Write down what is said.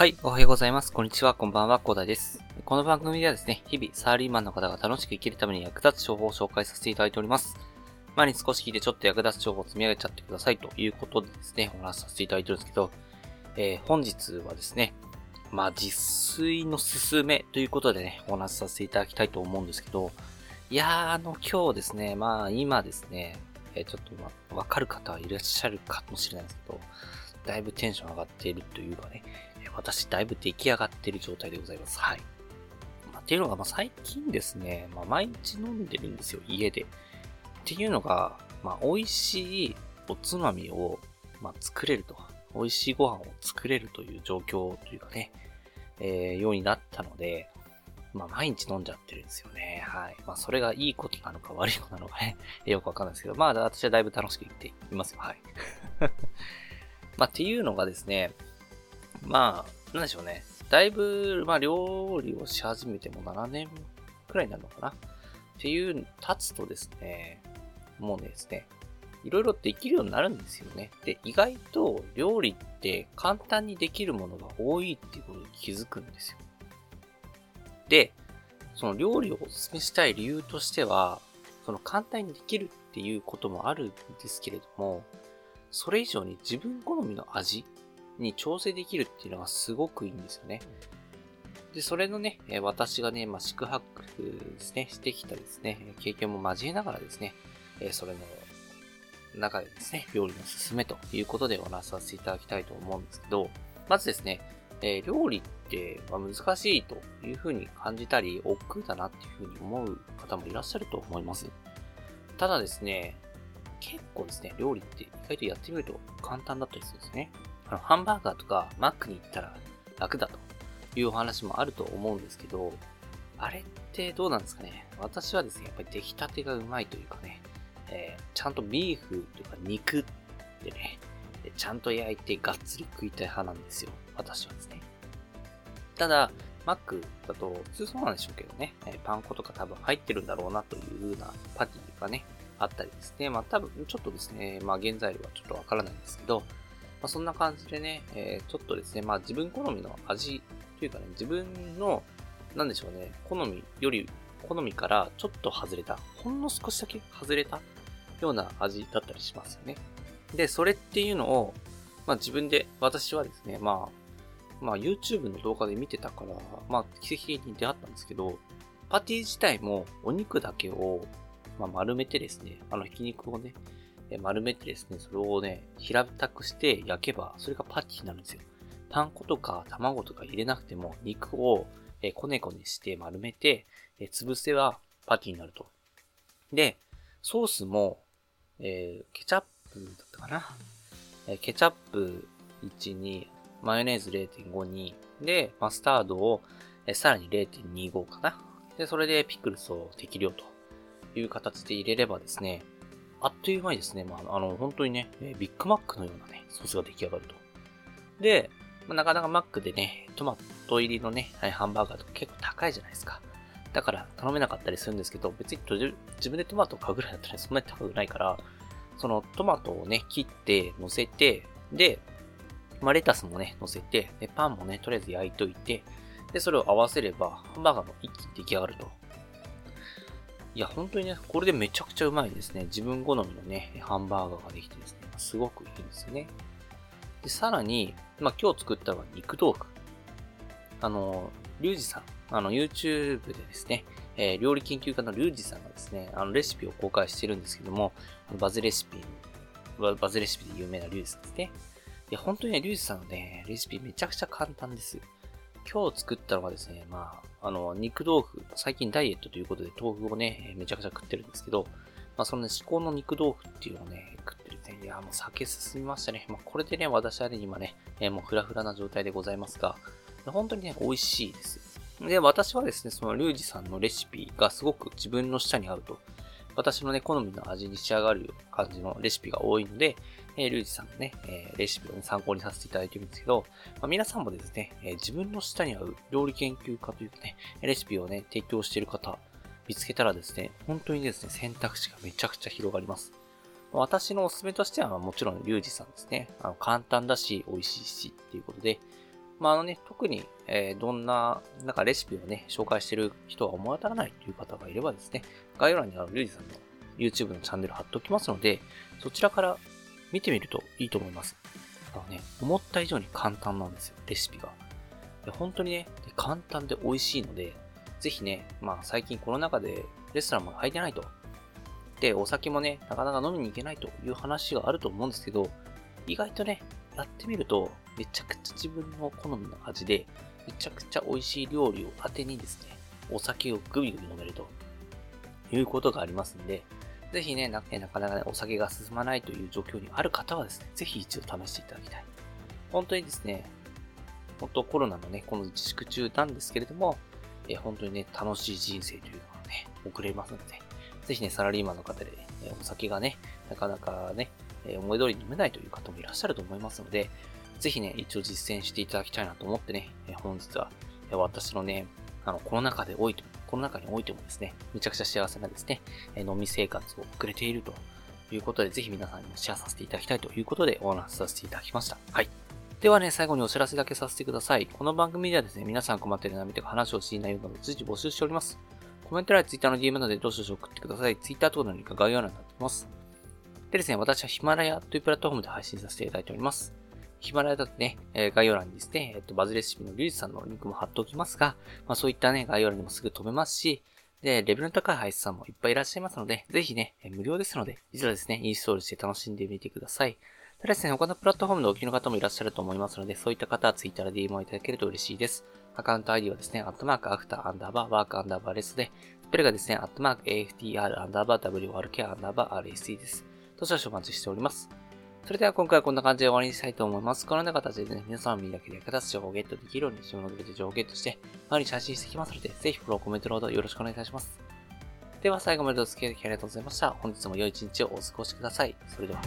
はい、おはようございます。こんにちは、こんばんは、コーダです。この番組ではですね、日々サラリーマンの方が楽しく生きるために役立つ情報を紹介させていただいております。前に少し聞いてちょっと役立つ情報を積み上げちゃってくださいということでですね、お話しさせていただいてるんですけど、えー、本日はですね、まあ、実炊のすすめということでね、お話しさせていただきたいと思うんですけど、いやー、あの、今日ですね、まあ、今ですね、えー、ちょっと、まあ、わかる方はいらっしゃるかもしれないですけど、だいぶテンション上がっているというかね、私だいぶ出来上がってる状態でございます。はい。まあ、っていうのが、まあ、最近ですね、まあ、毎日飲んでるんですよ、家で。っていうのが、まあ、美味しいおつまみを、まあ、作れると。美味しいご飯を作れるという状況というかね、えー、ようになったので、まあ、毎日飲んじゃってるんですよね。はい。まあ、それがいいことなのか悪いことなのかね、よくわかんないですけど、まあ、私はだいぶ楽しく生きていますよ。はい。まあ、っていうのがですね、まあ、なんでしょうね。だいぶ、まあ、料理をし始めても7年くらいになるのかなっていう、経つとですね、もうねですね、いろいろできるようになるんですよね。で、意外と料理って簡単にできるものが多いっていうことに気づくんですよ。で、その料理をお勧めしたい理由としては、その簡単にできるっていうこともあるんですけれども、それ以上に自分好みの味に調整できるっていうのがすごくいいんですよね。で、それのね、私がね、まあ、宿泊ですね、してきたですね、経験も交えながらですね、それの中でですね、料理の進めということでお話しさせていただきたいと思うんですけど、まずですね、え料理って難しいというふうに感じたり、億劫だなっていうふうに思う方もいらっしゃると思います。ただですね、結構ですね、料理って意外とやってみると簡単だったりするんですね。あの、ハンバーガーとかマックに行ったら楽だというお話もあると思うんですけど、あれってどうなんですかね？私はですね、やっぱり出来たてがうまいというかね、えー、ちゃんとビーフというか肉でね、ちゃんと焼いてがっつり食いたい派なんですよ。私はですね。ただ、マックだと普通そうなんでしょうけどね、パン粉とか多分入ってるんだろうなというようなパティがね、あったりですね。まあ多分ちょっとですね、まあ原材料はちょっとわからないんですけど、まあ、そんな感じでね、えー、ちょっとですね、まあ自分好みの味というかね、自分の、なんでしょうね、好みより、好みからちょっと外れた、ほんの少しだけ外れたような味だったりしますよね。で、それっていうのを、まあ自分で、私はですね、まあ、まあ YouTube の動画で見てたから、まあ奇跡的に出会ったんですけど、パティ自体もお肉だけを、まあ、丸めてですね、あのひき肉をね、丸めてですね、それをね、平たくして焼けば、それがパティになるんですよ。パン粉とか卵とか入れなくても、肉をこねこねして丸めて、潰せばパティになると。で、ソースも、えー、ケチャップだったかな？えケチャップ1に、マヨネーズ0.5に、で、マスタードを、えさらに0.25かな？で、それでピクルスを適量という形で入れればですね、あっという間にですね、まあ、あの、本当にね、ビッグマックのようなね、ソースが出来上がると。で、まあ、なかなかマックでね、トマト入りのね、ハンバーガーとか結構高いじゃないですか。だから頼めなかったりするんですけど、別に自分でトマトを買うぐらいだったらそんなに高くないから、そのトマトをね、切って乗せて、で、まあ、レタスもね、乗せて、で、パンもね、とりあえず焼いといて、で、それを合わせれば、ハンバーガーも一気に出来上がると。いや、本当にね、これでめちゃくちゃうまいですね。自分好みのね、ハンバーガーができてですね、すごくいいんですよね。で、さらに、まあ、今日作ったのは肉豆腐。あの、リュウジさん、あの、YouTube でですね、えー、料理研究家のリュウジさんがですね、あの、レシピを公開してるんですけども、バズレシピ、バズレシピで有名なリュウジさんですね。いや、本当にね、リュウジさんのね、レシピめちゃくちゃ簡単です。今日作ったのがですね、まあ、あの、肉豆腐、最近ダイエットということで豆腐をね、めちゃくちゃ食ってるんですけど、まあ、そのね、至高の肉豆腐っていうのをね、食ってるね、いや、もう酒進みましたね。まあ、これでね、私はね、今ね、えー、もうフラフラな状態でございますが、本当にね、美味しいです。で、私はですね、そのリュウジさんのレシピがすごく自分の舌に合うと。私のね、好みの味に仕上がる感じのレシピが多いので、えー、リュウジさんのね、えー、レシピを、ね、参考にさせていただいてるんですけど、まあ、皆さんもですね、えー、自分の舌に合う料理研究家というかね、レシピをね、提供している方、見つけたらですね、本当にですね、選択肢がめちゃくちゃ広がります。私のおすすめとしては、もちろんリュウジさんですね。あの簡単だし、美味しいしっていうことで、まあ、あのね、特に、えー、どんな、なんかレシピをね、紹介してる人は思い当たらないという方がいればですね、概要欄にあるリュウジさんの YouTube のチャンネル貼っておきますので、そちらから見てみるといいと思います。あのね、思った以上に簡単なんですよ、レシピが。で本当にね、簡単で美味しいので、ぜひね、まあ最近コロナ禍でレストランも空いてないと。で、お酒もね、なかなか飲みに行けないという話があると思うんですけど、意外とね、やってみると、めちゃくちゃ自分の好みの味で、めちゃくちゃ美味しい料理を当てにですね、お酒をグビグビ飲めるということがありますんで、ぜひね、ななかなか、ね、お酒が進まないという状況にある方はですね、ぜひ一度試していただきたい。本当にですね、本当コロナのね、この自粛中なんですけれども、え本当にね、楽しい人生というのがね、送れますので、ぜひね、サラリーマンの方で、ね、お酒がね、なかなかね、思い通りに飲めないという方もいらっしゃると思いますので、ぜひね、一応実践していただきたいなと思ってね、え本日は、え私のね、あの、コロナ禍で多いと、コロナ禍においてもですね、めちゃくちゃ幸せなですね、え飲み生活を送れているということで、ぜひ皆さんにもシェアさせていただきたいということでお話しさせていただきました。はい。ではね、最後にお知らせだけさせてください。この番組ではですね、皆さん困っている悩みとか話をしていないようなど随時募集しております。コメント欄や Twitter の DM などでどしどし送ってください。Twitter 等のリンク概要欄になっています。でですね、私はヒマラヤというプラットフォームで配信させていただいております。ヒマラヤだとね、え、概要欄にですね、えっと、バズレシピのリュウジさんのリンクも貼っておきますが、まあそういったね、概要欄にもすぐ飛べますし、で、レベルの高い配信さんもいっぱいいらっしゃいますので、ぜひね、無料ですので、一度ですね、インストールして楽しんでみてください。ただですね、他のプラットフォームでお聞きの方もいらっしゃると思いますので、そういった方は Twitter で DM をいただけると嬉しいです。アカウント ID はですね、アットマーク after アンダーバー work アンダーバー rest で、スペルがですね、アットマーク AFTR アンダーバー WRK アンダーバー RST です。どしどしお待ちしております。それでは今回はこんな感じで終わりにしたいと思います。このような形でね、皆さんの身だけで役立つ情報をゲットできるように、自分のベル情報をゲットして、毎日配信していきますので、ぜひフォロー、コメント、ロードよろしくお願いいたします。では最後までお付き合いありがとうございました。本日も良い一日をお過ごしください。それでは。